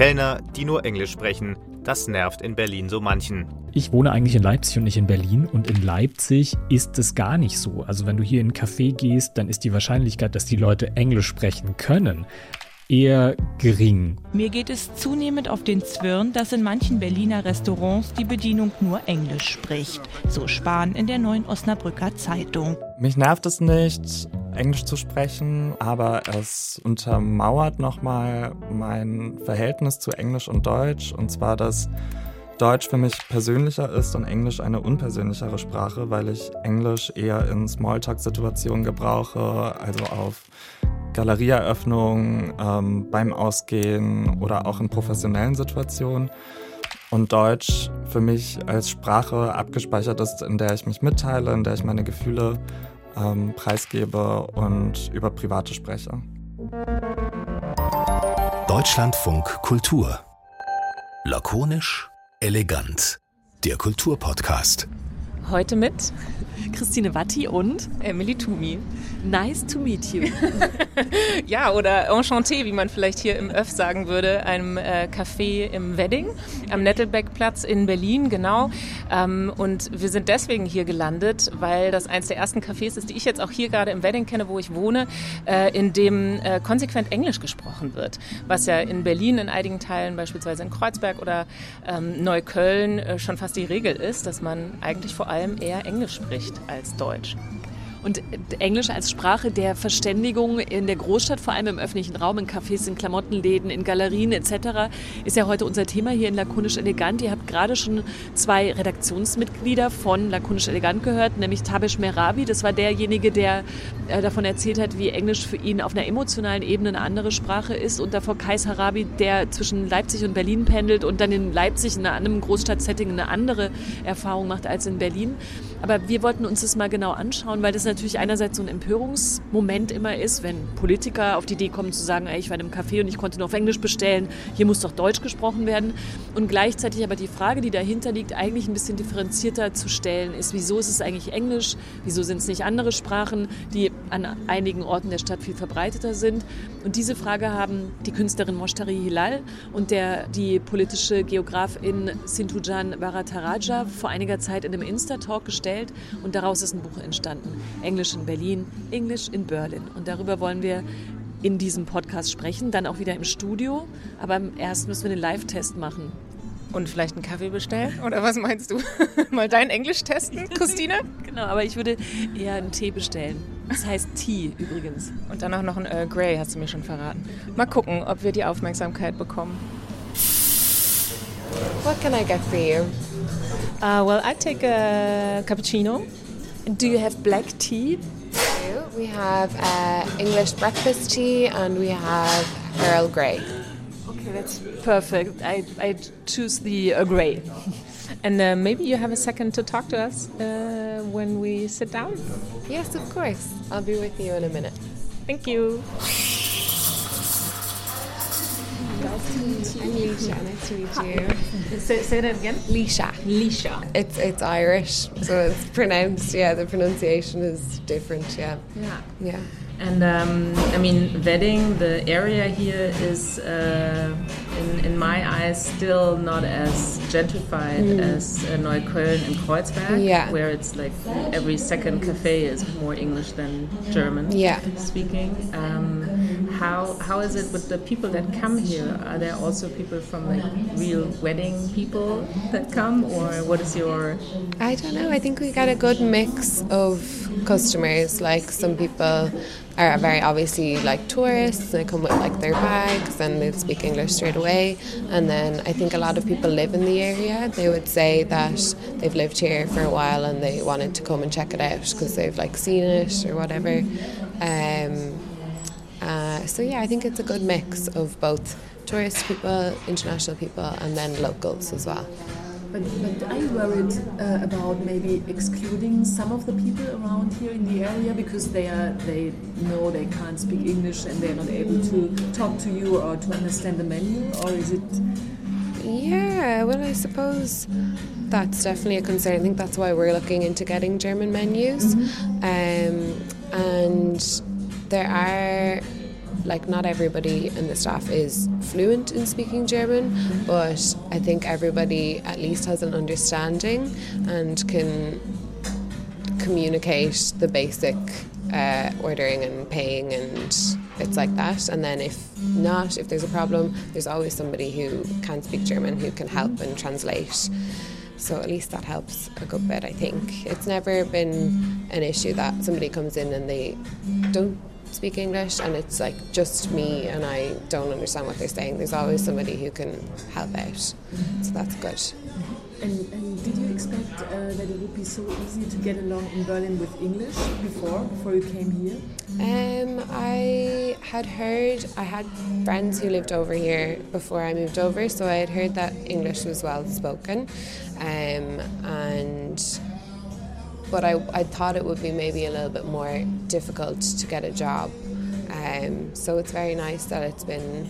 Kellner, die nur Englisch sprechen, das nervt in Berlin so manchen. Ich wohne eigentlich in Leipzig und nicht in Berlin. Und in Leipzig ist es gar nicht so. Also wenn du hier in ein Café gehst, dann ist die Wahrscheinlichkeit, dass die Leute Englisch sprechen können, eher gering. Mir geht es zunehmend auf den Zwirn, dass in manchen Berliner Restaurants die Bedienung nur Englisch spricht. So Spahn in der neuen Osnabrücker Zeitung. Mich nervt es nicht, Englisch zu sprechen, aber es untermauert nochmal mein Verhältnis zu Englisch und Deutsch. Und zwar, dass Deutsch für mich persönlicher ist und Englisch eine unpersönlichere Sprache, weil ich Englisch eher in Smalltalk-Situationen gebrauche, also auf Galerieeröffnungen, ähm, beim Ausgehen oder auch in professionellen Situationen. Und Deutsch für mich als Sprache abgespeichert ist, in der ich mich mitteile, in der ich meine Gefühle ähm, preisgebe und über Private spreche. Deutschlandfunk Kultur. Lakonisch, elegant. Der Kulturpodcast. Heute mit Christine Watti und Emily Tumi. Nice to meet you. ja, oder enchanté, wie man vielleicht hier im Öff sagen würde, einem äh, Café im Wedding am Nettelbeckplatz in Berlin, genau. Ähm, und wir sind deswegen hier gelandet, weil das eines der ersten Cafés ist, die ich jetzt auch hier gerade im Wedding kenne, wo ich wohne, äh, in dem äh, konsequent Englisch gesprochen wird. Was ja in Berlin in einigen Teilen, beispielsweise in Kreuzberg oder ähm, Neukölln, äh, schon fast die Regel ist, dass man eigentlich vor allem eher Englisch spricht als Deutsch. Und Englisch als Sprache der Verständigung in der Großstadt, vor allem im öffentlichen Raum, in Cafés, in Klamottenläden, in Galerien etc., ist ja heute unser Thema hier in Lakonisch Elegant. Ihr habt gerade schon zwei Redaktionsmitglieder von Lakonisch Elegant gehört, nämlich Tabesh Merabi. Das war derjenige, der äh, davon erzählt hat, wie Englisch für ihn auf einer emotionalen Ebene eine andere Sprache ist. Und davor Kais Harabi, der zwischen Leipzig und Berlin pendelt und dann in Leipzig in einem Großstadtsetting eine andere Erfahrung macht als in Berlin. Aber wir wollten uns das mal genau anschauen, weil das natürlich einerseits so ein Empörungsmoment immer ist, wenn Politiker auf die Idee kommen zu sagen, ey, ich war in einem Café und ich konnte nur auf Englisch bestellen, hier muss doch Deutsch gesprochen werden. Und gleichzeitig aber die Frage, die dahinter liegt, eigentlich ein bisschen differenzierter zu stellen, ist, wieso ist es eigentlich Englisch, wieso sind es nicht andere Sprachen, die an einigen Orten der Stadt viel verbreiteter sind. Und diese Frage haben die Künstlerin Moshtari Hilal und der, die politische Geografin Sintujan Bharataraja vor einiger Zeit in einem Insta-Talk gestellt und daraus ist ein Buch entstanden. Englisch in Berlin, Englisch in Berlin. Und darüber wollen wir in diesem Podcast sprechen, dann auch wieder im Studio. Aber erst müssen wir den Live-Test machen. Und vielleicht einen Kaffee bestellen? Oder was meinst du? Mal dein Englisch testen, Christine? genau, aber ich würde eher einen Tee bestellen. Das heißt Tee übrigens. Und dann auch noch ein Earl Grey, hast du mir schon verraten. Mal gucken, ob wir die Aufmerksamkeit bekommen. What can I get for you? Uh, well, I take a cappuccino. Do you have black tea? We have uh, English breakfast tea and we have Earl Grey. Okay, that's perfect. I, I choose the Earl Grey. And uh, maybe you have a second to talk to us uh, when we sit down? Yes, of course. I'll be with you in a minute. Thank you. Nice to meet you. I'm Leisha. Nice to meet you. Say, say that again. Leisha. Leisha. It's it's Irish, so it's pronounced. Yeah, the pronunciation is different. Yeah. Yeah. Yeah. And um, I mean, Wedding, the area here is, uh, in, in my eyes, still not as gentrified mm. as uh, Neukölln and Kreuzberg, yeah. where it's like every second cafe is more English than German yeah. speaking. Um, how how is it with the people that come here? Are there also people from like real wedding people that come, or what is your? I don't know. I think we got a good mix of customers. Like some people are very obviously like tourists. They come with like their bags and they speak English straight away. And then I think a lot of people live in the area. They would say that they've lived here for a while and they wanted to come and check it out because they've like seen it or whatever. Um, uh, so yeah, I think it's a good mix of both tourist people, international people, and then locals as well. But, but are you worried uh, about maybe excluding some of the people around here in the area because they are they know they can't speak English and they're not able to talk to you or to understand the menu, or is it? Yeah, well, I suppose that's definitely a concern. I think that's why we're looking into getting German menus, mm -hmm. um, and there are like not everybody in the staff is fluent in speaking German, but I think everybody at least has an understanding and can communicate the basic uh, ordering and paying and bits like that. And then if not, if there's a problem, there's always somebody who can speak German who can help and translate. So at least that helps a good bit, I think. It's never been an issue that somebody comes in and they don't speak English and it's like just me and I don't understand what they're saying. There's always somebody who can help out. So that's good. And, and did you expect uh, that it would be so easy to get along in Berlin with English before, before you came here? Um, I had heard, I had friends who lived over here before I moved over, so I had heard that English was well spoken. Um, and but I, I thought it would be maybe a little bit more difficult to get a job. Um, so it's very nice that it's been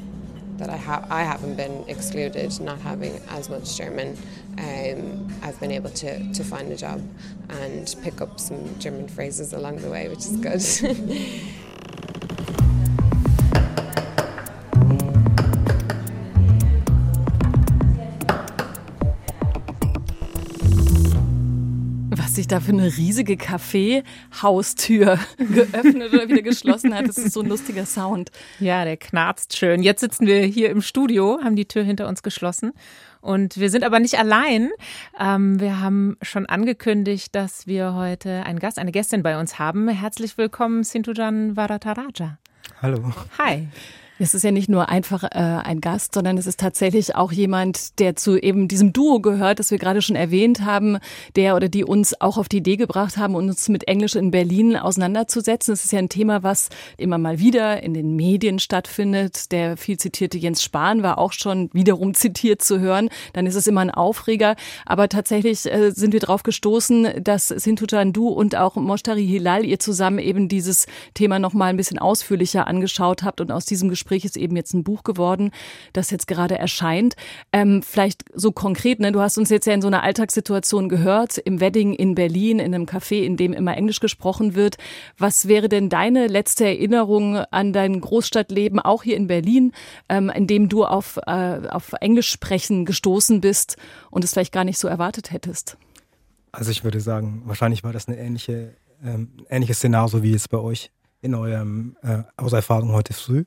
that I have I haven't been excluded, not having as much German. Um, I've been able to, to find a job and pick up some German phrases along the way, which is good. sich da für eine riesige Kaffeehaustür geöffnet oder wieder geschlossen hat. Das ist so ein lustiger Sound. Ja, der knarzt schön. Jetzt sitzen wir hier im Studio, haben die Tür hinter uns geschlossen. Und wir sind aber nicht allein. Ähm, wir haben schon angekündigt, dass wir heute einen Gast, eine Gästin bei uns haben. Herzlich willkommen, Sintujan Varataraja. Hallo. Hi. Es ist ja nicht nur einfach äh, ein Gast, sondern es ist tatsächlich auch jemand, der zu eben diesem Duo gehört, das wir gerade schon erwähnt haben, der oder die uns auch auf die Idee gebracht haben, uns mit Englisch in Berlin auseinanderzusetzen. Es ist ja ein Thema, was immer mal wieder in den Medien stattfindet. Der viel zitierte Jens Spahn war auch schon wiederum zitiert zu hören. Dann ist es immer ein Aufreger. Aber tatsächlich äh, sind wir darauf gestoßen, dass Sintujan Du und auch Moshtari Hilal ihr zusammen eben dieses Thema noch mal ein bisschen ausführlicher angeschaut habt und aus diesem Gespräch Gespräch ist eben jetzt ein Buch geworden, das jetzt gerade erscheint. Ähm, vielleicht so konkret, ne? du hast uns jetzt ja in so einer Alltagssituation gehört, im Wedding in Berlin, in einem Café, in dem immer Englisch gesprochen wird. Was wäre denn deine letzte Erinnerung an dein Großstadtleben, auch hier in Berlin, ähm, in dem du auf, äh, auf Englisch sprechen gestoßen bist und es vielleicht gar nicht so erwartet hättest? Also ich würde sagen, wahrscheinlich war das eine ähnliche, ähm, ähnliches Szenario wie jetzt bei euch in eurem äh, aus Erfahrung heute früh.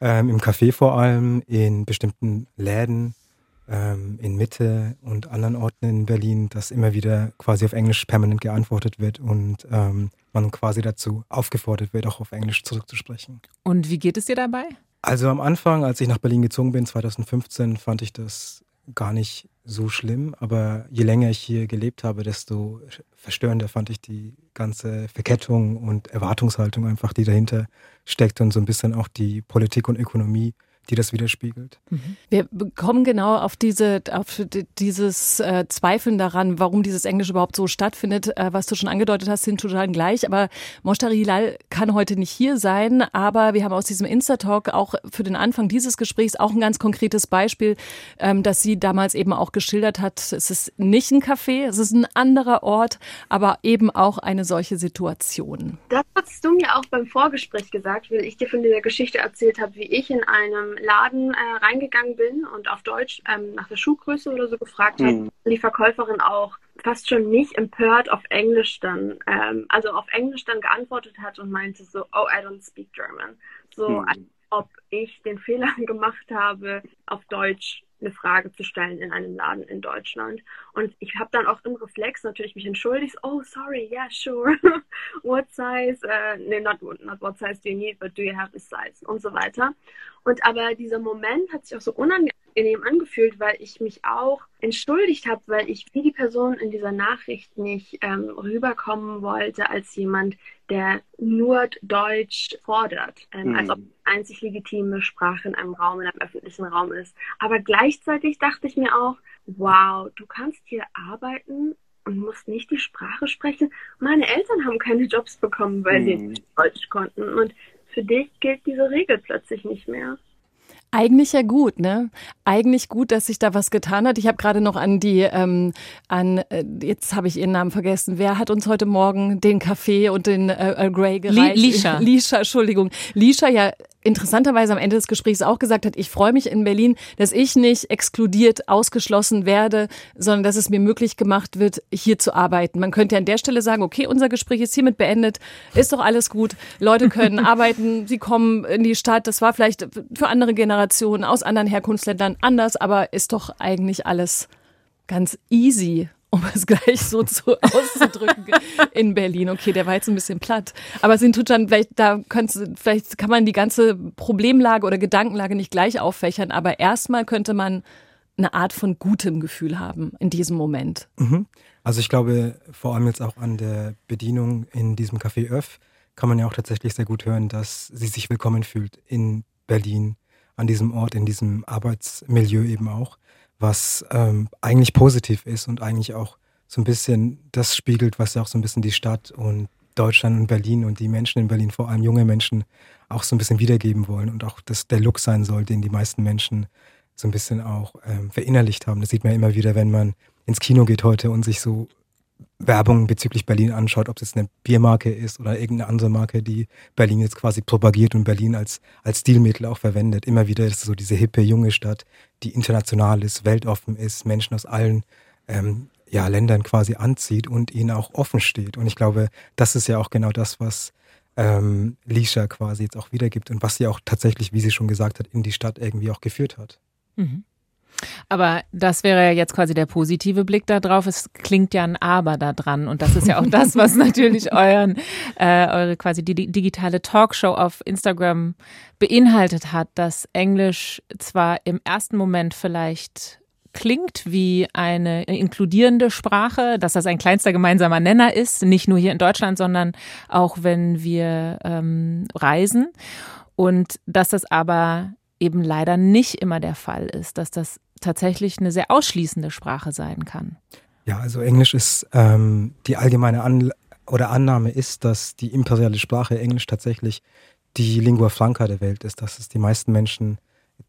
Ähm, Im Café vor allem, in bestimmten Läden, ähm, in Mitte und anderen Orten in Berlin, dass immer wieder quasi auf Englisch permanent geantwortet wird und ähm, man quasi dazu aufgefordert wird, auch auf Englisch zurückzusprechen. Und wie geht es dir dabei? Also am Anfang, als ich nach Berlin gezogen bin, 2015, fand ich das gar nicht so schlimm, aber je länger ich hier gelebt habe, desto verstörender fand ich die ganze Verkettung und Erwartungshaltung einfach, die dahinter steckt und so ein bisschen auch die Politik und Ökonomie die das widerspiegelt. Mhm. Wir kommen genau auf diese, auf dieses äh, Zweifeln daran, warum dieses Englisch überhaupt so stattfindet, äh, was du schon angedeutet hast, sind total gleich. Aber Moshtari Hilal kann heute nicht hier sein, aber wir haben aus diesem Insta-Talk auch für den Anfang dieses Gesprächs auch ein ganz konkretes Beispiel, ähm, das sie damals eben auch geschildert hat. Es ist nicht ein Café, es ist ein anderer Ort, aber eben auch eine solche Situation. Das hast du mir auch beim Vorgespräch gesagt, weil ich dir von dieser Geschichte erzählt habe, wie ich in einem Laden äh, reingegangen bin und auf Deutsch ähm, nach der Schuhgröße oder so gefragt mhm. habe, die Verkäuferin auch fast schon nicht empört auf Englisch dann, ähm, also auf Englisch dann geantwortet hat und meinte so, oh, I don't speak German. So, mhm. als ob ich den Fehler gemacht habe, auf Deutsch eine Frage zu stellen in einem Laden in Deutschland. Und ich habe dann auch im Reflex natürlich mich entschuldigt. Oh, sorry, yeah, sure. what size? Uh, nee, not, not what size do you need, but do you have this size? Und so weiter. Und aber dieser Moment hat sich auch so unangenehm angefühlt, weil ich mich auch entschuldigt habe, weil ich wie die Person in dieser Nachricht nicht ähm, rüberkommen wollte als jemand, der nur Deutsch fordert, ähm, mhm. als ob einzig legitime Sprache in einem Raum, in einem öffentlichen Raum ist. Aber gleichzeitig dachte ich mir auch, wow, du kannst hier arbeiten und musst nicht die Sprache sprechen. Meine Eltern haben keine Jobs bekommen, weil mhm. sie nicht Deutsch konnten. Und für dich gilt diese Regel plötzlich nicht mehr. Eigentlich ja gut, ne? Eigentlich gut, dass sich da was getan hat. Ich habe gerade noch an die, ähm, an, äh, jetzt habe ich ihren Namen vergessen. Wer hat uns heute Morgen den Kaffee und den äh, Earl Grey gereicht? Lisha. Lisha, Entschuldigung. Lisha ja interessanterweise am Ende des Gesprächs auch gesagt hat, ich freue mich in Berlin, dass ich nicht exkludiert, ausgeschlossen werde, sondern dass es mir möglich gemacht wird, hier zu arbeiten. Man könnte an der Stelle sagen, okay, unser Gespräch ist hiermit beendet, ist doch alles gut. Leute können arbeiten, sie kommen in die Stadt. Das war vielleicht für andere Generationen aus anderen Herkunftsländern anders, aber ist doch eigentlich alles ganz easy um es gleich so zu auszudrücken, in Berlin. Okay, der war jetzt ein bisschen platt. Aber Sintujan, vielleicht, da vielleicht kann man die ganze Problemlage oder Gedankenlage nicht gleich auffächern, aber erstmal könnte man eine Art von gutem Gefühl haben in diesem Moment. Mhm. Also ich glaube, vor allem jetzt auch an der Bedienung in diesem Café Öff kann man ja auch tatsächlich sehr gut hören, dass sie sich willkommen fühlt in Berlin, an diesem Ort, in diesem Arbeitsmilieu eben auch was ähm, eigentlich positiv ist und eigentlich auch so ein bisschen das spiegelt, was ja auch so ein bisschen die Stadt und Deutschland und Berlin und die Menschen in Berlin, vor allem junge Menschen, auch so ein bisschen wiedergeben wollen und auch das der Look sein soll, den die meisten Menschen so ein bisschen auch ähm, verinnerlicht haben. Das sieht man immer wieder, wenn man ins Kino geht heute und sich so Werbung bezüglich Berlin anschaut, ob es jetzt eine Biermarke ist oder irgendeine andere Marke, die Berlin jetzt quasi propagiert und Berlin als, als Stilmittel auch verwendet. Immer wieder ist es so diese hippe, junge Stadt, die international ist, weltoffen ist, Menschen aus allen ähm, ja, Ländern quasi anzieht und ihnen auch offen steht. Und ich glaube, das ist ja auch genau das, was ähm, Lisha quasi jetzt auch wiedergibt und was sie auch tatsächlich, wie sie schon gesagt hat, in die Stadt irgendwie auch geführt hat. Mhm. Aber das wäre ja jetzt quasi der positive Blick da drauf. Es klingt ja ein Aber da dran. Und das ist ja auch das, was natürlich euren, äh, eure quasi die digitale Talkshow auf Instagram beinhaltet hat, dass Englisch zwar im ersten Moment vielleicht klingt wie eine inkludierende Sprache, dass das ein kleinster gemeinsamer Nenner ist, nicht nur hier in Deutschland, sondern auch wenn wir ähm, reisen. Und dass das aber eben leider nicht immer der Fall ist, dass das tatsächlich eine sehr ausschließende Sprache sein kann. Ja, also Englisch ist ähm, die allgemeine An oder Annahme ist, dass die imperiale Sprache Englisch tatsächlich die Lingua Franca der Welt ist, dass es die meisten Menschen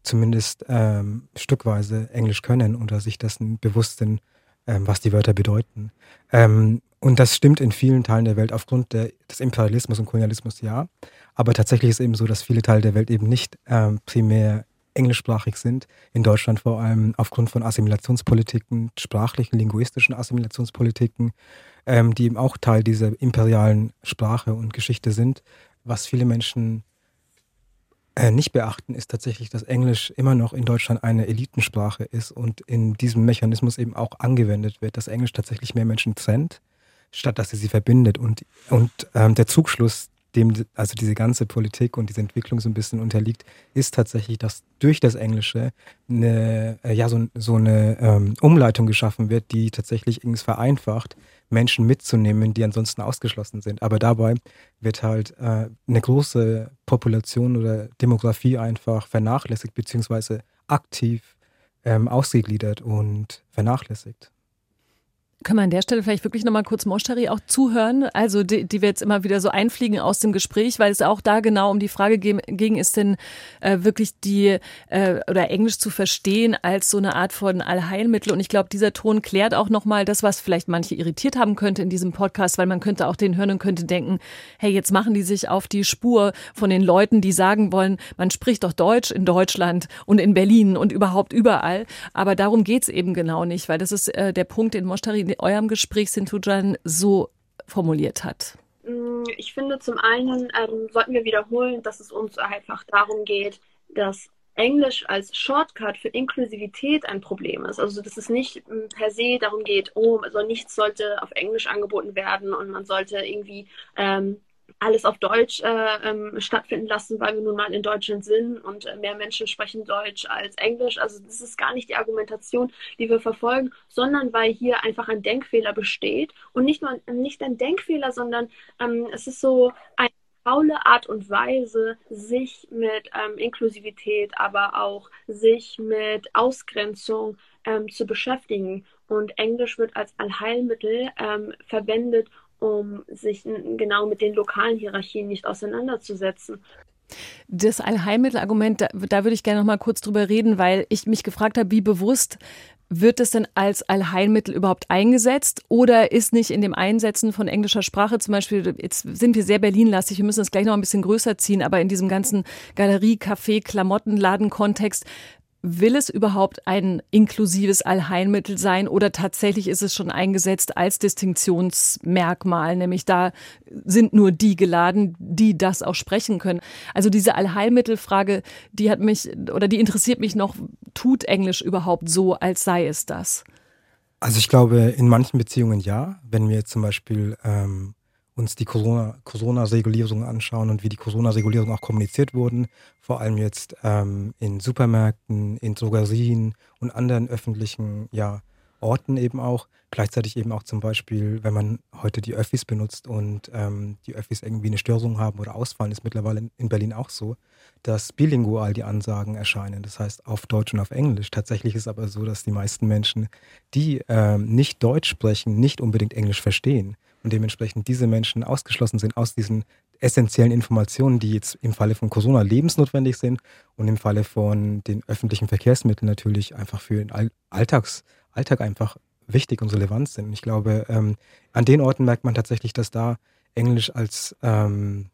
zumindest ähm, stückweise Englisch können oder sich dessen bewusst sind, ähm, was die Wörter bedeuten. Ähm, und das stimmt in vielen Teilen der Welt aufgrund der, des Imperialismus und Kolonialismus, ja. Aber tatsächlich ist es eben so, dass viele Teile der Welt eben nicht ähm, primär englischsprachig sind. In Deutschland vor allem aufgrund von Assimilationspolitiken, sprachlichen, linguistischen Assimilationspolitiken, ähm, die eben auch Teil dieser imperialen Sprache und Geschichte sind. Was viele Menschen äh, nicht beachten, ist tatsächlich, dass Englisch immer noch in Deutschland eine Elitensprache ist und in diesem Mechanismus eben auch angewendet wird, dass Englisch tatsächlich mehr Menschen trennt, statt dass sie sie verbindet. Und, und ähm, der Zugschluss, dem also diese ganze Politik und diese Entwicklung so ein bisschen unterliegt, ist tatsächlich, dass durch das Englische eine, äh, ja, so, so eine ähm, Umleitung geschaffen wird, die tatsächlich irgendwie vereinfacht, Menschen mitzunehmen, die ansonsten ausgeschlossen sind. Aber dabei wird halt äh, eine große Population oder Demografie einfach vernachlässigt, beziehungsweise aktiv ähm, ausgegliedert und vernachlässigt. Können wir an der Stelle vielleicht wirklich nochmal kurz Moshtari auch zuhören? Also die, die wir jetzt immer wieder so einfliegen aus dem Gespräch, weil es auch da genau um die Frage ging, ist denn äh, wirklich die äh, oder Englisch zu verstehen als so eine Art von Allheilmittel? Und ich glaube, dieser Ton klärt auch nochmal das, was vielleicht manche irritiert haben könnte in diesem Podcast, weil man könnte auch den hören und könnte denken, hey, jetzt machen die sich auf die Spur von den Leuten, die sagen wollen, man spricht doch Deutsch in Deutschland und in Berlin und überhaupt überall. Aber darum geht's eben genau nicht, weil das ist äh, der Punkt, den Moshtari in eurem Gespräch Sintujan so formuliert hat? Mm, ich finde, zum einen ähm, sollten wir wiederholen, dass es uns einfach darum geht, dass Englisch als Shortcut für Inklusivität ein Problem ist. Also dass es nicht mm, per se darum geht, oh, also nichts sollte auf Englisch angeboten werden und man sollte irgendwie ähm, alles auf Deutsch äh, ähm, stattfinden lassen, weil wir nun mal in Deutschland sind und äh, mehr Menschen sprechen Deutsch als Englisch. Also das ist gar nicht die Argumentation, die wir verfolgen, sondern weil hier einfach ein Denkfehler besteht und nicht nur nicht ein Denkfehler, sondern ähm, es ist so eine faule Art und Weise, sich mit ähm, Inklusivität, aber auch sich mit Ausgrenzung ähm, zu beschäftigen. Und Englisch wird als Allheilmittel ähm, verwendet, um sich genau mit den lokalen Hierarchien nicht auseinanderzusetzen. Das Allheilmittelargument, da, da würde ich gerne noch mal kurz drüber reden, weil ich mich gefragt habe, wie bewusst Wird es denn als Allheilmittel überhaupt eingesetzt oder ist nicht in dem Einsetzen von englischer Sprache zum Beispiel, jetzt sind wir sehr Berlin-lastig, wir müssen das gleich noch ein bisschen größer ziehen, aber in diesem ganzen Galerie, Café, Klamottenladen-Kontext Will es überhaupt ein inklusives Allheilmittel sein oder tatsächlich ist es schon eingesetzt als Distinktionsmerkmal, nämlich da sind nur die geladen, die das auch sprechen können. Also diese Allheilmittelfrage, die hat mich oder die interessiert mich noch, tut Englisch überhaupt so, als sei es das? Also ich glaube, in manchen Beziehungen ja. Wenn wir zum Beispiel ähm, uns die Corona-Regulierung anschauen und wie die Corona-Regulierung auch kommuniziert wurden, vor allem jetzt ähm, in Supermärkten, in Drogerien und anderen öffentlichen ja, Orten eben auch. Gleichzeitig eben auch zum Beispiel, wenn man heute die Öffis benutzt und ähm, die Öffis irgendwie eine Störung haben oder ausfallen, ist mittlerweile in Berlin auch so, dass bilingual die Ansagen erscheinen, das heißt auf Deutsch und auf Englisch. Tatsächlich ist aber so, dass die meisten Menschen, die ähm, nicht Deutsch sprechen, nicht unbedingt Englisch verstehen und dementsprechend diese Menschen ausgeschlossen sind aus diesen essentiellen Informationen, die jetzt im Falle von Corona lebensnotwendig sind und im Falle von den öffentlichen Verkehrsmitteln natürlich einfach für den Alltags, Alltag einfach wichtig und relevant sind. Ich glaube, ähm, an den Orten merkt man tatsächlich, dass da Englisch als ähm,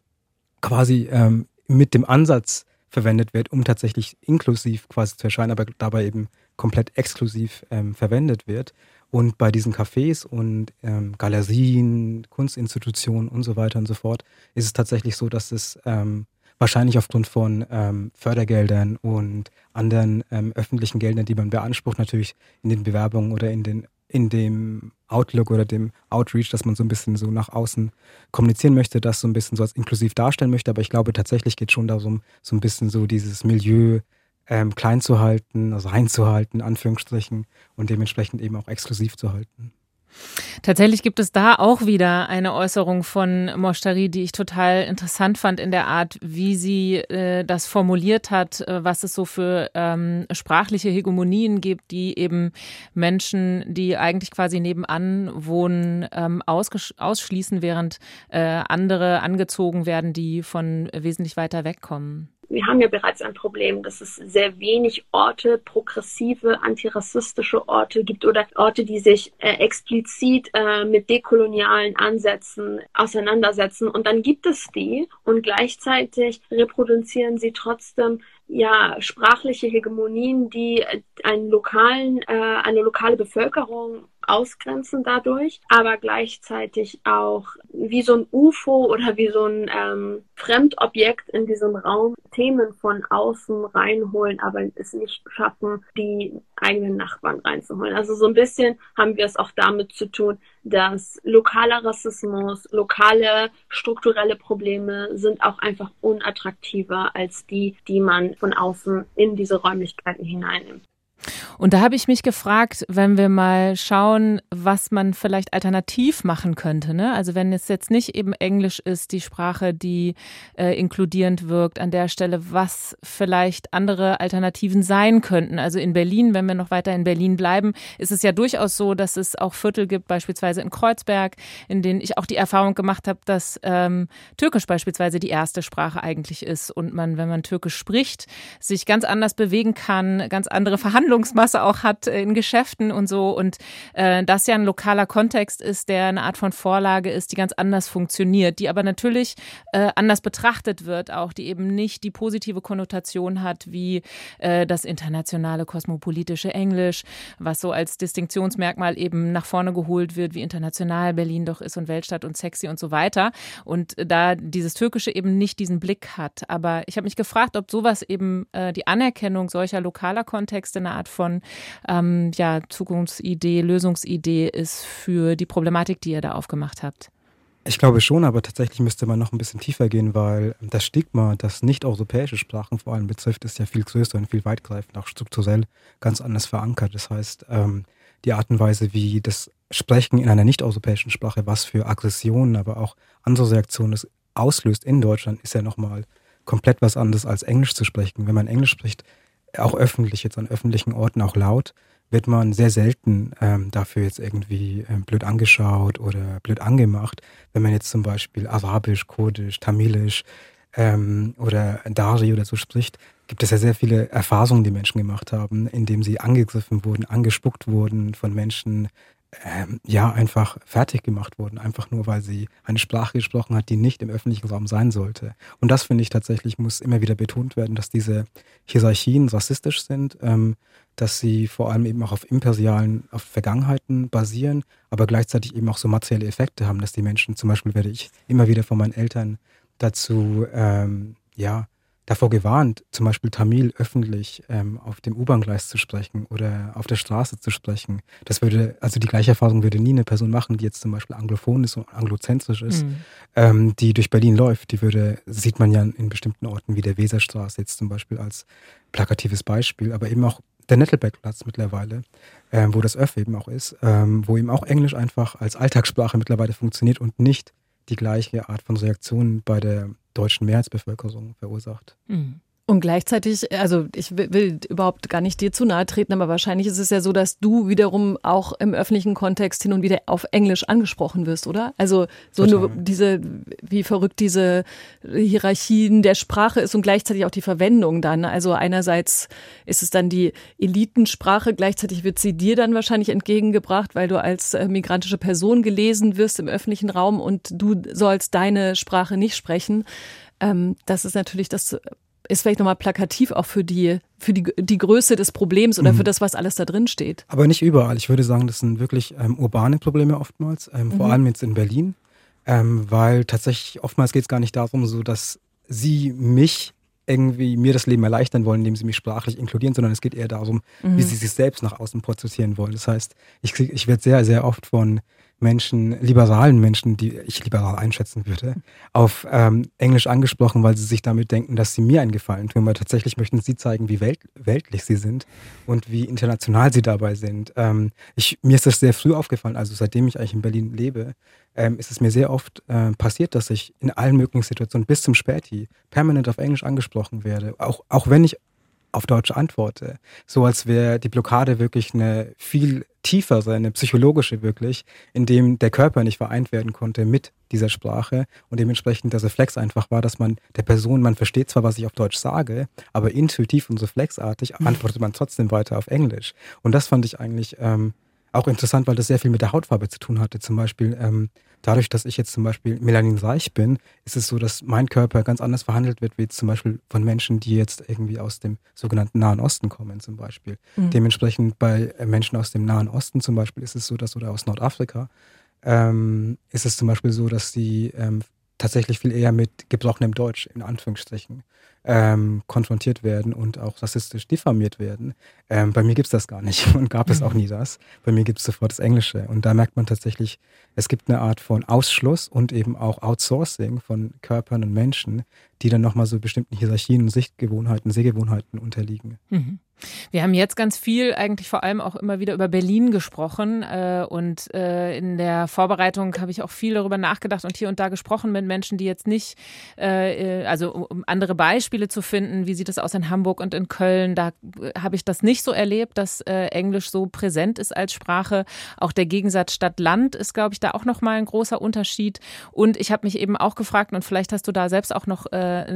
quasi ähm, mit dem Ansatz verwendet wird, um tatsächlich inklusiv quasi zu erscheinen, aber dabei eben komplett exklusiv ähm, verwendet wird. Und bei diesen Cafés und ähm, Galerien, Kunstinstitutionen und so weiter und so fort ist es tatsächlich so, dass es ähm, wahrscheinlich aufgrund von ähm, Fördergeldern und anderen ähm, öffentlichen Geldern, die man beansprucht, natürlich in den Bewerbungen oder in, den, in dem Outlook oder dem Outreach, dass man so ein bisschen so nach außen kommunizieren möchte, das so ein bisschen so als inklusiv darstellen möchte. Aber ich glaube, tatsächlich geht es schon darum, so ein bisschen so dieses Milieu ähm, klein zu halten, also reinzuhalten, Anführungsstrichen, und dementsprechend eben auch exklusiv zu halten. Tatsächlich gibt es da auch wieder eine Äußerung von Moshtari, die ich total interessant fand in der Art, wie sie äh, das formuliert hat, äh, was es so für ähm, sprachliche Hegemonien gibt, die eben Menschen, die eigentlich quasi nebenan wohnen, ähm, ausschließen, während äh, andere angezogen werden, die von wesentlich weiter wegkommen wir haben ja bereits ein Problem, dass es sehr wenig Orte, progressive, antirassistische Orte gibt oder Orte, die sich äh, explizit äh, mit dekolonialen Ansätzen auseinandersetzen. Und dann gibt es die und gleichzeitig reproduzieren sie trotzdem ja sprachliche Hegemonien, die einen lokalen, äh, eine lokale Bevölkerung ausgrenzen dadurch, aber gleichzeitig auch wie so ein UFO oder wie so ein ähm, Fremdobjekt in diesem Raum Themen von außen reinholen, aber es nicht schaffen, die eigenen Nachbarn reinzuholen. Also so ein bisschen haben wir es auch damit zu tun, dass lokaler Rassismus, lokale strukturelle Probleme sind auch einfach unattraktiver als die, die man von außen in diese Räumlichkeiten hineinnimmt. Und da habe ich mich gefragt, wenn wir mal schauen, was man vielleicht alternativ machen könnte. Ne? Also wenn es jetzt nicht eben Englisch ist, die Sprache, die äh, inkludierend wirkt an der Stelle, was vielleicht andere Alternativen sein könnten. Also in Berlin, wenn wir noch weiter in Berlin bleiben, ist es ja durchaus so, dass es auch Viertel gibt, beispielsweise in Kreuzberg, in denen ich auch die Erfahrung gemacht habe, dass ähm, Türkisch beispielsweise die erste Sprache eigentlich ist und man, wenn man Türkisch spricht, sich ganz anders bewegen kann, ganz andere Verhandlungen Verhandlungsmasse auch hat in Geschäften und so. Und äh, das ja ein lokaler Kontext ist, der eine Art von Vorlage ist, die ganz anders funktioniert, die aber natürlich äh, anders betrachtet wird, auch die eben nicht die positive Konnotation hat wie äh, das internationale kosmopolitische Englisch, was so als Distinktionsmerkmal eben nach vorne geholt wird, wie international Berlin doch ist und Weltstadt und sexy und so weiter. Und da dieses Türkische eben nicht diesen Blick hat. Aber ich habe mich gefragt, ob sowas eben äh, die Anerkennung solcher lokaler Kontexte eine Art Art von ähm, ja, Zukunftsidee, Lösungsidee ist für die Problematik, die ihr da aufgemacht habt? Ich glaube schon, aber tatsächlich müsste man noch ein bisschen tiefer gehen, weil das Stigma, das nicht-europäische Sprachen vor allem betrifft, ist ja viel größer und viel weitgreifender, auch strukturell ganz anders verankert. Das heißt, ähm, die Art und Weise, wie das Sprechen in einer nicht-europäischen Sprache, was für Aggressionen, aber auch andere Reaktionen es auslöst in Deutschland, ist ja nochmal komplett was anderes als Englisch zu sprechen. Wenn man Englisch spricht, auch öffentlich, jetzt an öffentlichen Orten, auch laut, wird man sehr selten ähm, dafür jetzt irgendwie ähm, blöd angeschaut oder blöd angemacht. Wenn man jetzt zum Beispiel Arabisch, Kurdisch, Tamilisch ähm, oder Dari oder so spricht, gibt es ja sehr viele Erfahrungen, die Menschen gemacht haben, indem sie angegriffen wurden, angespuckt wurden von Menschen, ähm, ja, einfach fertig gemacht wurden, einfach nur, weil sie eine Sprache gesprochen hat, die nicht im öffentlichen Raum sein sollte. Und das finde ich tatsächlich, muss immer wieder betont werden, dass diese Hierarchien rassistisch sind, ähm, dass sie vor allem eben auch auf imperialen, auf Vergangenheiten basieren, aber gleichzeitig eben auch so materielle Effekte haben, dass die Menschen, zum Beispiel werde ich immer wieder von meinen Eltern dazu, ähm, ja, davor gewarnt, zum Beispiel Tamil öffentlich ähm, auf dem U-Bahn-Gleis zu sprechen oder auf der Straße zu sprechen. Das würde, also die gleiche Erfahrung würde nie eine Person machen, die jetzt zum Beispiel anglophon ist und anglozentrisch ist, mhm. ähm, die durch Berlin läuft. Die würde, sieht man ja in bestimmten Orten wie der Weserstraße jetzt zum Beispiel als plakatives Beispiel, aber eben auch der Nettelbergplatz mittlerweile, ähm, wo das Öff eben auch ist, ähm, wo eben auch Englisch einfach als Alltagssprache mittlerweile funktioniert und nicht die gleiche Art von Reaktion bei der deutschen Mehrheitsbevölkerung verursacht. Mhm. Und gleichzeitig, also ich will, überhaupt gar nicht dir zu nahe treten, aber wahrscheinlich ist es ja so, dass du wiederum auch im öffentlichen Kontext hin und wieder auf Englisch angesprochen wirst, oder? Also so nur diese, wie verrückt diese Hierarchien der Sprache ist und gleichzeitig auch die Verwendung dann. Also einerseits ist es dann die Elitensprache, gleichzeitig wird sie dir dann wahrscheinlich entgegengebracht, weil du als äh, migrantische Person gelesen wirst im öffentlichen Raum und du sollst deine Sprache nicht sprechen. Ähm, das ist natürlich das ist vielleicht nochmal plakativ auch für die, für die, die Größe des Problems oder mhm. für das, was alles da drin steht. Aber nicht überall. Ich würde sagen, das sind wirklich ähm, urbane Probleme oftmals, ähm, mhm. vor allem jetzt in Berlin, ähm, weil tatsächlich oftmals geht es gar nicht darum, so dass sie mich irgendwie mir das Leben erleichtern wollen, indem sie mich sprachlich inkludieren, sondern es geht eher darum, mhm. wie sie sich selbst nach außen porträtieren wollen. Das heißt, ich, ich werde sehr, sehr oft von Menschen, liberalen Menschen, die ich liberal einschätzen würde, auf ähm, Englisch angesprochen, weil sie sich damit denken, dass sie mir einen Gefallen tun, weil tatsächlich möchten sie zeigen, wie welt weltlich sie sind und wie international sie dabei sind. Ähm, ich, mir ist das sehr früh aufgefallen, also seitdem ich eigentlich in Berlin lebe, ähm, ist es mir sehr oft äh, passiert, dass ich in allen möglichen Situationen bis zum Späti permanent auf Englisch angesprochen werde, auch, auch wenn ich auf Deutsch antworte. So als wäre die Blockade wirklich eine viel tiefere, eine psychologische wirklich, in dem der Körper nicht vereint werden konnte mit dieser Sprache und dementsprechend der Reflex einfach war, dass man der Person, man versteht zwar, was ich auf Deutsch sage, aber intuitiv und reflexartig antwortet man trotzdem weiter auf Englisch. Und das fand ich eigentlich ähm, auch interessant, weil das sehr viel mit der Hautfarbe zu tun hatte. Zum Beispiel ähm, dadurch, dass ich jetzt zum Beispiel melaninreich bin, ist es so, dass mein Körper ganz anders verhandelt wird, wie zum Beispiel von Menschen, die jetzt irgendwie aus dem sogenannten Nahen Osten kommen zum Beispiel. Mhm. Dementsprechend bei Menschen aus dem Nahen Osten zum Beispiel ist es so, dass oder aus Nordafrika ähm, ist es zum Beispiel so, dass sie ähm, tatsächlich viel eher mit gebrochenem Deutsch in Anführungsstrichen ähm, konfrontiert werden und auch rassistisch diffamiert werden. Ähm, bei mir gibt es das gar nicht und gab es auch nie das. Bei mir gibt es sofort das Englische. Und da merkt man tatsächlich, es gibt eine Art von Ausschluss und eben auch Outsourcing von Körpern und Menschen, die dann nochmal so bestimmten Hierarchien Sichtgewohnheiten, Sehgewohnheiten unterliegen. Mhm. Wir haben jetzt ganz viel eigentlich vor allem auch immer wieder über Berlin gesprochen äh, und äh, in der Vorbereitung habe ich auch viel darüber nachgedacht und hier und da gesprochen mit Menschen, die jetzt nicht, äh, äh also um andere Beispiele zu finden, wie sieht es aus in Hamburg und in Köln, da äh, habe ich das nicht so erlebt, dass äh, Englisch so präsent ist als Sprache. Auch der Gegensatz Stadt-Land ist, glaube ich, da auch nochmal ein großer Unterschied. Und ich habe mich eben auch gefragt, und vielleicht hast du da selbst auch noch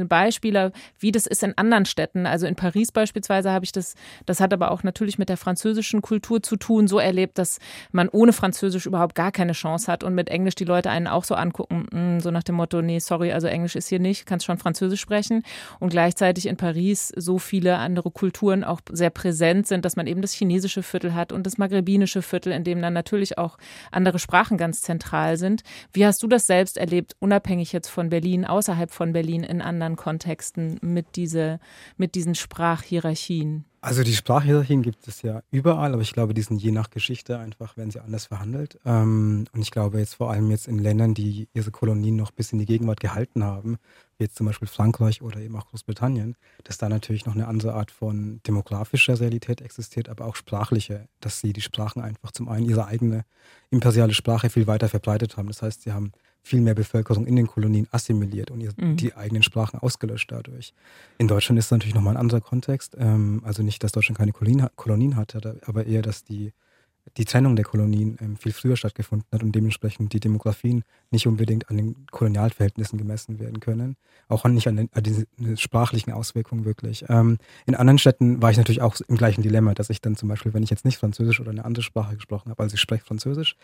Beispiele, wie das ist in anderen Städten. Also in Paris beispielsweise habe ich das das hat aber auch natürlich mit der französischen Kultur zu tun, so erlebt, dass man ohne Französisch überhaupt gar keine Chance hat und mit Englisch die Leute einen auch so angucken, mm, so nach dem Motto, nee, sorry, also Englisch ist hier nicht, kannst schon Französisch sprechen. Und gleichzeitig in Paris so viele andere Kulturen auch sehr präsent sind, dass man eben das chinesische Viertel hat und das maghrebinische Viertel, in dem dann natürlich auch andere Sprachen ganz zentral sind. Wie hast du das selbst erlebt, unabhängig jetzt von Berlin, außerhalb von Berlin, in anderen Kontexten mit, diese, mit diesen Sprachhierarchien? Also die Sprachhierarchien gibt es ja überall, aber ich glaube, die sind je nach Geschichte einfach, werden sie anders verhandelt. Ähm, und ich glaube jetzt vor allem jetzt in Ländern, die ihre Kolonien noch bis in die Gegenwart gehalten haben, wie jetzt zum Beispiel Frankreich oder eben auch Großbritannien, dass da natürlich noch eine andere Art von demografischer Realität existiert, aber auch sprachliche, dass sie die Sprachen einfach zum einen ihre eigene imperiale Sprache viel weiter verbreitet haben. Das heißt, sie haben viel mehr Bevölkerung in den Kolonien assimiliert und mhm. die eigenen Sprachen ausgelöscht dadurch. In Deutschland ist es natürlich nochmal ein anderer Kontext. Ähm, also nicht, dass Deutschland keine Kolonien, Kolonien hatte, aber eher, dass die die Trennung der Kolonien ähm, viel früher stattgefunden hat und dementsprechend die Demografien nicht unbedingt an den Kolonialverhältnissen gemessen werden können. Auch nicht an den, an den sprachlichen Auswirkungen wirklich. Ähm, in anderen Städten war ich natürlich auch im gleichen Dilemma, dass ich dann zum Beispiel, wenn ich jetzt nicht Französisch oder eine andere Sprache gesprochen habe, also ich spreche Französisch,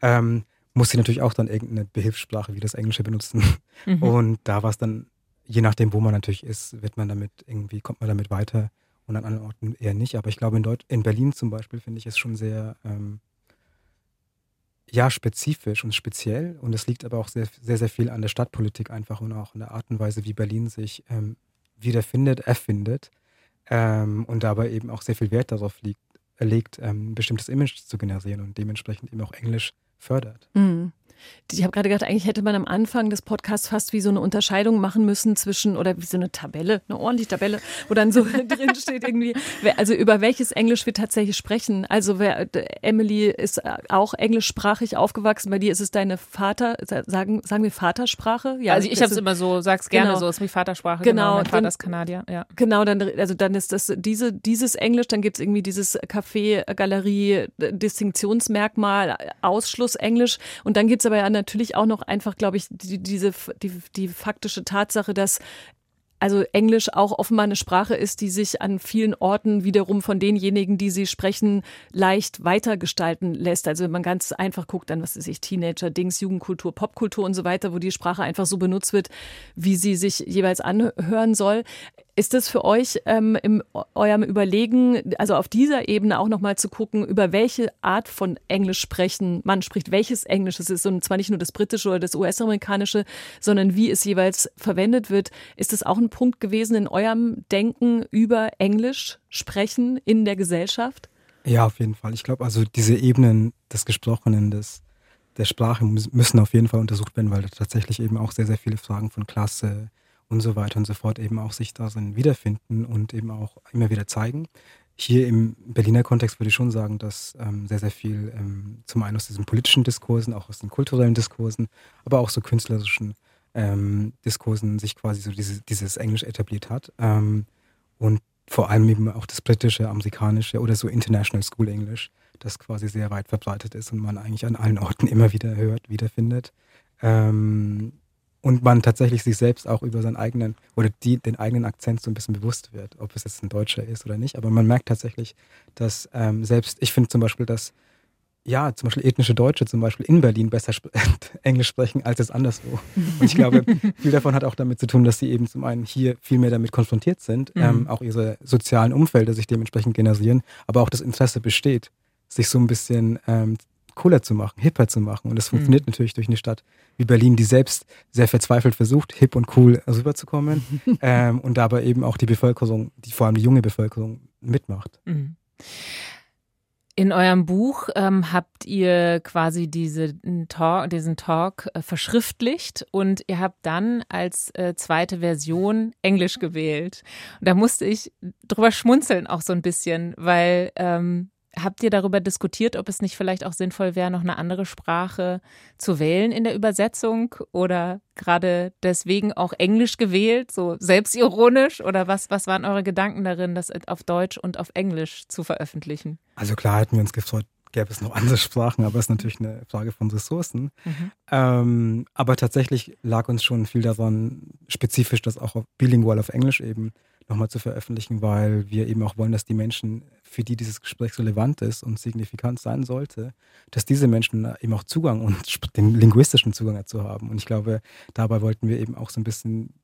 ähm, muss ich natürlich auch dann irgendeine Behilfssprache wie das Englische benutzen. Mhm. Und da war es dann, je nachdem, wo man natürlich ist, wird man damit irgendwie, kommt man damit weiter und an anderen Orten eher nicht. Aber ich glaube, in, Deut in Berlin zum Beispiel finde ich es schon sehr, ähm, ja, spezifisch und speziell. Und es liegt aber auch sehr, sehr, sehr viel an der Stadtpolitik einfach und auch an der Art und Weise, wie Berlin sich ähm, wiederfindet, erfindet ähm, und dabei eben auch sehr viel Wert darauf liegt, legt, ähm, ein bestimmtes Image zu generieren und dementsprechend eben auch Englisch fördert. Mhm. Ich habe gerade gedacht, eigentlich hätte man am Anfang des Podcasts fast wie so eine Unterscheidung machen müssen zwischen, oder wie so eine Tabelle, eine ordentliche Tabelle, wo dann so drin steht irgendwie, also über welches Englisch wir tatsächlich sprechen. Also wer, Emily ist auch englischsprachig aufgewachsen, bei dir ist es deine Vater, sagen, sagen wir Vatersprache? Ja, also ich habe es immer so, sag's gerne genau. so, ist wie Vatersprache, genau. genau mein Vater dann, ist Kanadier, ja. Genau, dann, also dann ist das diese, dieses Englisch, dann gibt es irgendwie dieses Café, Galerie, Distinktionsmerkmal, Ausschlussenglisch und dann gibt es aber ja natürlich auch noch einfach, glaube ich, die, diese, die, die faktische Tatsache, dass also Englisch auch offenbar eine Sprache ist, die sich an vielen Orten wiederum von denjenigen, die sie sprechen, leicht weitergestalten lässt. Also wenn man ganz einfach guckt dann, was ist ich, Teenager, Dings, Jugendkultur, Popkultur und so weiter, wo die Sprache einfach so benutzt wird, wie sie sich jeweils anhören soll. Ist es für euch ähm, in eurem Überlegen, also auf dieser Ebene auch nochmal zu gucken, über welche Art von Englisch sprechen man spricht, welches Englisch es ist und zwar nicht nur das britische oder das US-amerikanische, sondern wie es jeweils verwendet wird. Ist es auch ein Punkt gewesen in eurem Denken über Englisch sprechen in der Gesellschaft? Ja, auf jeden Fall. Ich glaube, also diese Ebenen des Gesprochenen, des, der Sprache müssen auf jeden Fall untersucht werden, weil da tatsächlich eben auch sehr, sehr viele Fragen von Klasse, und so weiter und so fort eben auch sich darin wiederfinden und eben auch immer wieder zeigen. Hier im Berliner Kontext würde ich schon sagen, dass ähm, sehr, sehr viel ähm, zum einen aus diesen politischen Diskursen, auch aus den kulturellen Diskursen, aber auch so künstlerischen ähm, Diskursen sich quasi so diese, dieses Englisch etabliert hat. Ähm, und vor allem eben auch das britische, amerikanische oder so International School English, das quasi sehr weit verbreitet ist und man eigentlich an allen Orten immer wieder hört, wiederfindet. Ähm, und man tatsächlich sich selbst auch über seinen eigenen oder die, den eigenen Akzent so ein bisschen bewusst wird, ob es jetzt ein Deutscher ist oder nicht. Aber man merkt tatsächlich, dass ähm, selbst, ich finde zum Beispiel, dass ja, zum Beispiel ethnische Deutsche zum Beispiel in Berlin besser sp Englisch sprechen als es anderswo. Und ich glaube, viel davon hat auch damit zu tun, dass sie eben zum einen hier viel mehr damit konfrontiert sind, mhm. ähm, auch ihre sozialen Umfelder sich dementsprechend generieren, aber auch das Interesse besteht, sich so ein bisschen ähm, cooler zu machen, hipper zu machen. Und das funktioniert mhm. natürlich durch eine Stadt wie Berlin, die selbst sehr verzweifelt versucht, hip und cool rüberzukommen ähm, und dabei eben auch die Bevölkerung, die, vor allem die junge Bevölkerung, mitmacht. Mhm. In eurem Buch ähm, habt ihr quasi diese Talk, diesen Talk äh, verschriftlicht und ihr habt dann als äh, zweite Version Englisch gewählt. Und da musste ich drüber schmunzeln auch so ein bisschen, weil ähm, Habt ihr darüber diskutiert, ob es nicht vielleicht auch sinnvoll wäre, noch eine andere Sprache zu wählen in der Übersetzung oder gerade deswegen auch Englisch gewählt, so selbstironisch? Oder was, was waren eure Gedanken darin, das auf Deutsch und auf Englisch zu veröffentlichen? Also klar hätten wir uns gefreut, gäbe es noch andere Sprachen, aber es ist natürlich eine Frage von Ressourcen. Mhm. Ähm, aber tatsächlich lag uns schon viel daran, spezifisch das auch auf, bilingual auf Englisch eben nochmal zu veröffentlichen, weil wir eben auch wollen, dass die Menschen, für die dieses Gespräch relevant ist und signifikant sein sollte, dass diese Menschen eben auch Zugang und den linguistischen Zugang dazu haben. Und ich glaube, dabei wollten wir eben auch so ein bisschen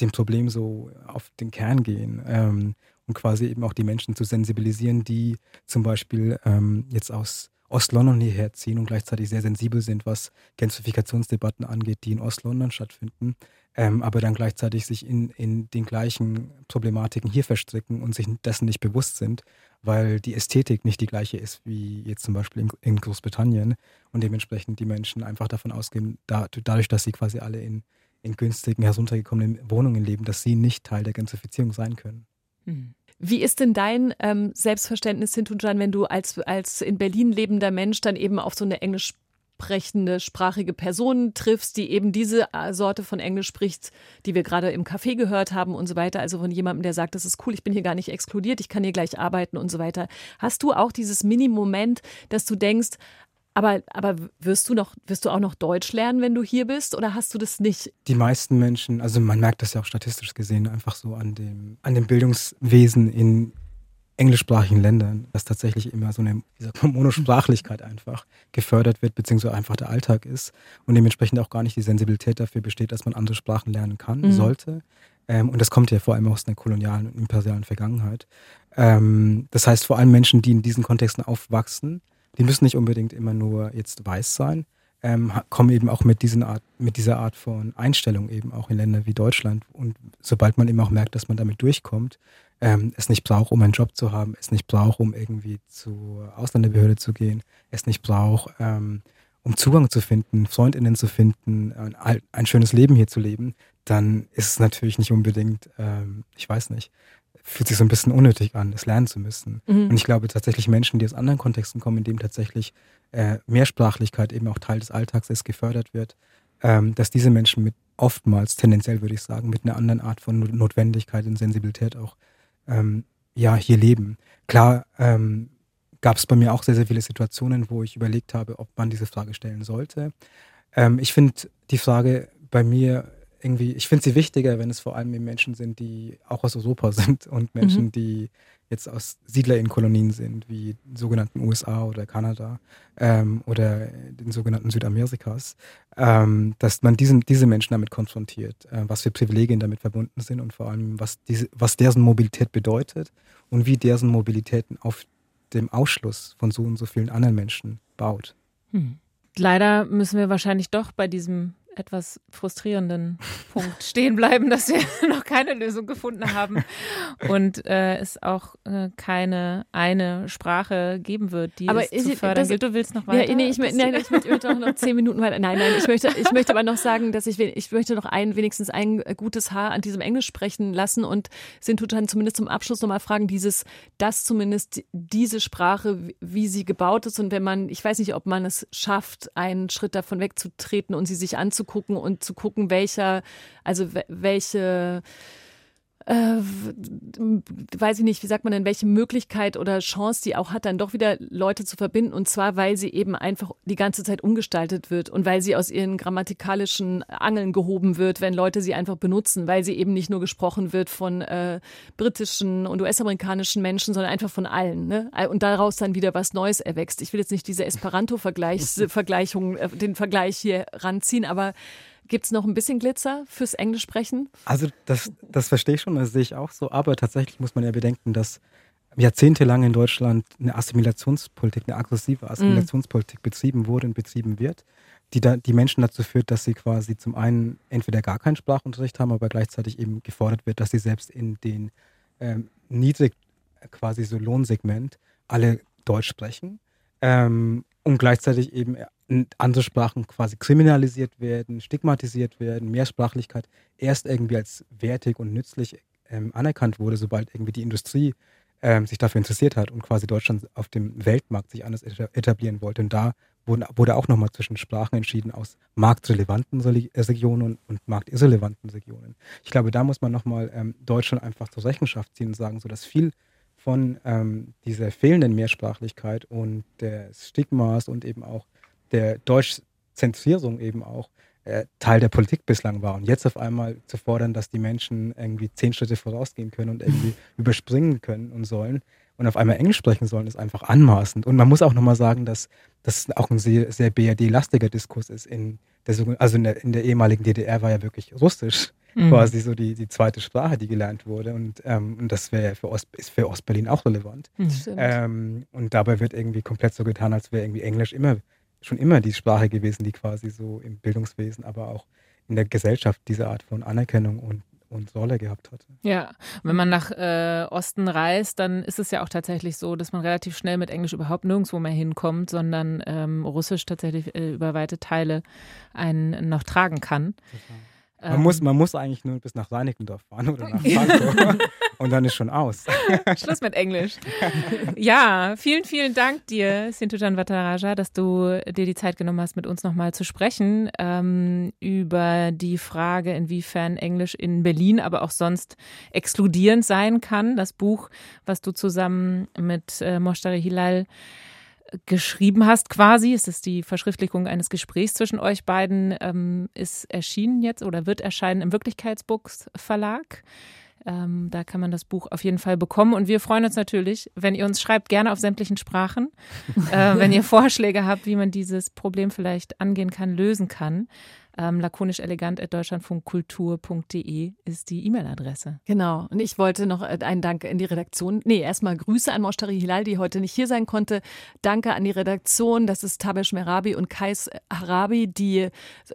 dem Problem so auf den Kern gehen ähm, und quasi eben auch die Menschen zu sensibilisieren, die zum Beispiel ähm, jetzt aus Ost-London hierher ziehen und gleichzeitig sehr sensibel sind, was Gentrifikationsdebatten angeht, die in Ost-London stattfinden, ähm, aber dann gleichzeitig sich in, in den gleichen Problematiken hier verstricken und sich dessen nicht bewusst sind, weil die Ästhetik nicht die gleiche ist wie jetzt zum Beispiel in, in Großbritannien und dementsprechend die Menschen einfach davon ausgehen, da, dadurch, dass sie quasi alle in, in günstigen, heruntergekommenen Wohnungen leben, dass sie nicht Teil der Gentrifizierung sein können. Mhm. Wie ist denn dein ähm, Selbstverständnis, Hintunjan, wenn du als, als in Berlin lebender Mensch dann eben auf so eine englisch sprechende, sprachige Person triffst, die eben diese äh, Sorte von Englisch spricht, die wir gerade im Café gehört haben und so weiter. Also von jemandem, der sagt, das ist cool, ich bin hier gar nicht exkludiert, ich kann hier gleich arbeiten und so weiter. Hast du auch dieses Mini-Moment, dass du denkst, aber, aber wirst du noch, wirst du auch noch Deutsch lernen, wenn du hier bist, oder hast du das nicht? Die meisten Menschen, also man merkt das ja auch statistisch gesehen, einfach so an dem, an dem Bildungswesen in englischsprachigen Ländern, dass tatsächlich immer so eine Monosprachlichkeit einfach gefördert wird, beziehungsweise einfach der Alltag ist und dementsprechend auch gar nicht die Sensibilität dafür besteht, dass man andere Sprachen lernen kann, mhm. sollte. Ähm, und das kommt ja vor allem aus einer kolonialen und imperialen Vergangenheit. Ähm, das heißt, vor allem Menschen, die in diesen Kontexten aufwachsen, die müssen nicht unbedingt immer nur jetzt weiß sein, ähm, kommen eben auch mit, diesen Art, mit dieser Art von Einstellung eben auch in Länder wie Deutschland. Und sobald man eben auch merkt, dass man damit durchkommt, ähm, es nicht braucht, um einen Job zu haben, es nicht braucht, um irgendwie zur Ausländerbehörde zu gehen, es nicht braucht, ähm, um Zugang zu finden, Freundinnen zu finden, ein, ein, schönes Leben hier zu leben, dann ist es natürlich nicht unbedingt, ähm, ich weiß nicht, fühlt sich so ein bisschen unnötig an, es lernen zu müssen. Mhm. Und ich glaube tatsächlich Menschen, die aus anderen Kontexten kommen, in dem tatsächlich äh, Mehrsprachlichkeit eben auch Teil des Alltags ist, gefördert wird, ähm, dass diese Menschen mit oftmals, tendenziell würde ich sagen, mit einer anderen Art von Notwendigkeit und Sensibilität auch ähm, ja, hier leben. Klar ähm, gab es bei mir auch sehr, sehr viele Situationen, wo ich überlegt habe, ob man diese Frage stellen sollte. Ähm, ich finde die Frage bei mir irgendwie, ich finde sie wichtiger, wenn es vor allem eben Menschen sind, die auch aus Europa sind und Menschen, mhm. die jetzt aus Siedlerinnenkolonien sind, wie sogenannten USA oder Kanada ähm, oder den sogenannten Südamerikas, ähm, dass man diesen, diese Menschen damit konfrontiert, äh, was für Privilegien damit verbunden sind und vor allem, was, diese, was deren Mobilität bedeutet und wie deren Mobilitäten auf dem Ausschluss von so und so vielen anderen Menschen baut. Hm. Leider müssen wir wahrscheinlich doch bei diesem etwas frustrierenden Punkt stehen bleiben, dass wir noch keine Lösung gefunden haben und äh, es auch äh, keine eine Sprache geben wird, die aber es zu fördern gilt. Du willst noch weiter? Ja, nee, ich, nein, nein, ich möchte auch noch zehn Minuten weiter. Nein, nein, ich möchte, ich möchte aber noch sagen, dass ich, ich möchte noch ein, wenigstens ein gutes Haar an diesem Englisch sprechen lassen und sind dann zumindest zum Abschluss nochmal fragen, dieses, dass zumindest diese Sprache, wie sie gebaut ist und wenn man, ich weiß nicht, ob man es schafft, einen Schritt davon wegzutreten und sie sich anzugucken, anzugucken und zu gucken, welcher, also welche äh, weiß ich nicht, wie sagt man denn, welche Möglichkeit oder Chance die auch hat, dann doch wieder Leute zu verbinden. Und zwar, weil sie eben einfach die ganze Zeit umgestaltet wird und weil sie aus ihren grammatikalischen Angeln gehoben wird, wenn Leute sie einfach benutzen, weil sie eben nicht nur gesprochen wird von äh, britischen und US-amerikanischen Menschen, sondern einfach von allen. Ne? Und daraus dann wieder was Neues erwächst. Ich will jetzt nicht diese Esperanto-Vergleichung, äh, den Vergleich hier ranziehen, aber Gibt es noch ein bisschen Glitzer fürs Englisch sprechen? Also das, das verstehe ich schon, das sehe ich auch so. Aber tatsächlich muss man ja bedenken, dass jahrzehntelang in Deutschland eine Assimilationspolitik, eine aggressive Assimilationspolitik betrieben wurde und betrieben wird, die da, die Menschen dazu führt, dass sie quasi zum einen entweder gar keinen Sprachunterricht haben, aber gleichzeitig eben gefordert wird, dass sie selbst in den ähm, niedrig quasi so Lohnsegment alle Deutsch sprechen ähm, und gleichzeitig eben andere Sprachen quasi kriminalisiert werden, stigmatisiert werden, Mehrsprachlichkeit erst irgendwie als wertig und nützlich ähm, anerkannt wurde, sobald irgendwie die Industrie ähm, sich dafür interessiert hat und quasi Deutschland auf dem Weltmarkt sich anders etablieren wollte. Und da wurden, wurde auch nochmal zwischen Sprachen entschieden aus marktrelevanten Regionen und, und marktirrelevanten Regionen. Ich glaube, da muss man nochmal ähm, Deutschland einfach zur Rechenschaft ziehen und sagen, so dass viel von ähm, dieser fehlenden Mehrsprachlichkeit und des Stigmas und eben auch der Deutschzentrierung eben auch äh, Teil der Politik bislang war. Und jetzt auf einmal zu fordern, dass die Menschen irgendwie zehn Schritte vorausgehen können und irgendwie überspringen können und sollen und auf einmal Englisch sprechen sollen, ist einfach anmaßend. Und man muss auch nochmal sagen, dass das auch ein sehr, sehr BRD-lastiger Diskurs ist. In der, also in der, in der ehemaligen DDR war ja wirklich Russisch mhm. quasi so die, die zweite Sprache, die gelernt wurde. Und, ähm, und das wäre für Ost, ist für Ostberlin auch relevant. Mhm. Ähm, und dabei wird irgendwie komplett so getan, als wäre irgendwie Englisch immer schon immer die Sprache gewesen, die quasi so im Bildungswesen, aber auch in der Gesellschaft diese Art von Anerkennung und und Rolle gehabt hatte. Ja, wenn man nach äh, Osten reist, dann ist es ja auch tatsächlich so, dass man relativ schnell mit Englisch überhaupt nirgendwo mehr hinkommt, sondern ähm, Russisch tatsächlich äh, über weite Teile einen noch tragen kann. Man, muss, man muss eigentlich nur bis nach Reinickendorf fahren oder nach Frankfurt und dann ist schon aus. Schluss mit Englisch. Ja, vielen, vielen Dank dir, Sintujan Vataraja, dass du dir die Zeit genommen hast, mit uns nochmal zu sprechen ähm, über die Frage, inwiefern Englisch in Berlin, aber auch sonst exkludierend sein kann. Das Buch, was du zusammen mit äh, Moshtari Hilal geschrieben hast, quasi. Es ist die Verschriftlichung eines Gesprächs zwischen euch beiden, ähm, ist erschienen jetzt oder wird erscheinen im Wirklichkeitsbooks Verlag. Ähm, da kann man das Buch auf jeden Fall bekommen. Und wir freuen uns natürlich, wenn ihr uns schreibt, gerne auf sämtlichen Sprachen, äh, wenn ihr Vorschläge habt, wie man dieses Problem vielleicht angehen kann, lösen kann. Ähm, lakonisch elegant at deutschlandfunkkultur.de ist die E-Mail-Adresse. Genau. Und ich wollte noch äh, einen Dank in die Redaktion. Nee, erstmal Grüße an Moshtari Hilal, die heute nicht hier sein konnte. Danke an die Redaktion. Das ist Tabesh Merabi und Kais Harabi, die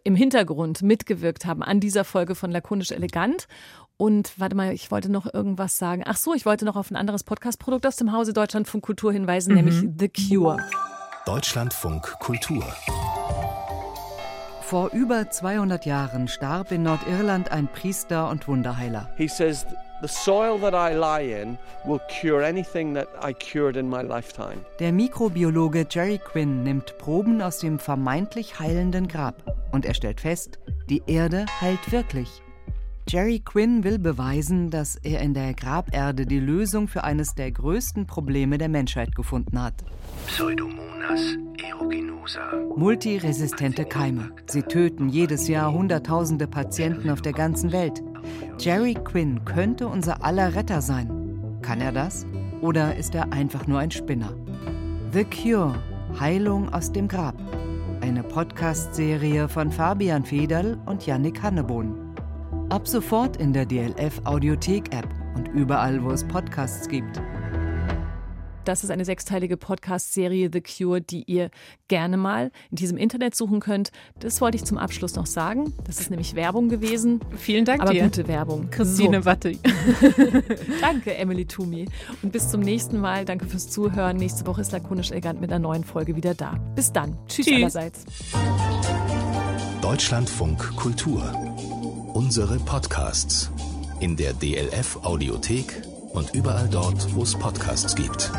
im Hintergrund mitgewirkt haben an dieser Folge von Lakonisch Elegant. Und warte mal, ich wollte noch irgendwas sagen. Ach so, ich wollte noch auf ein anderes Podcast-Produkt aus dem Hause Deutschlandfunk Kultur hinweisen, mhm. nämlich The Cure. Deutschlandfunk Kultur. Vor über 200 Jahren starb in Nordirland ein Priester und Wunderheiler. He says the soil that I lie in will cure anything that I cured in my lifetime. Der Mikrobiologe Jerry Quinn nimmt Proben aus dem vermeintlich heilenden Grab und er stellt fest, die Erde heilt wirklich. Jerry Quinn will beweisen, dass er in der Graberde die Lösung für eines der größten Probleme der Menschheit gefunden hat. Pseudomonas. Multiresistente Keime. Sie töten jedes Jahr Hunderttausende Patienten auf der ganzen Welt. Jerry Quinn könnte unser aller Retter sein. Kann er das? Oder ist er einfach nur ein Spinner? The Cure. Heilung aus dem Grab. Eine Podcast-Serie von Fabian Federl und Yannick Hannebohn. Ab sofort in der DLF Audiothek App und überall, wo es Podcasts gibt. Das ist eine sechsteilige Podcast-Serie The Cure, die ihr gerne mal in diesem Internet suchen könnt. Das wollte ich zum Abschluss noch sagen. Das ist nämlich Werbung gewesen. Vielen Dank aber dir. gute Werbung. Christine so. Watte. Danke, Emily Toomey. Und bis zum nächsten Mal. Danke fürs Zuhören. Nächste Woche ist Lakonisch Elegant mit einer neuen Folge wieder da. Bis dann. Tschüss, Tschüss. allerseits. Deutschlandfunk Kultur unsere Podcasts in der DLF Audiothek und überall dort, wo es Podcasts gibt.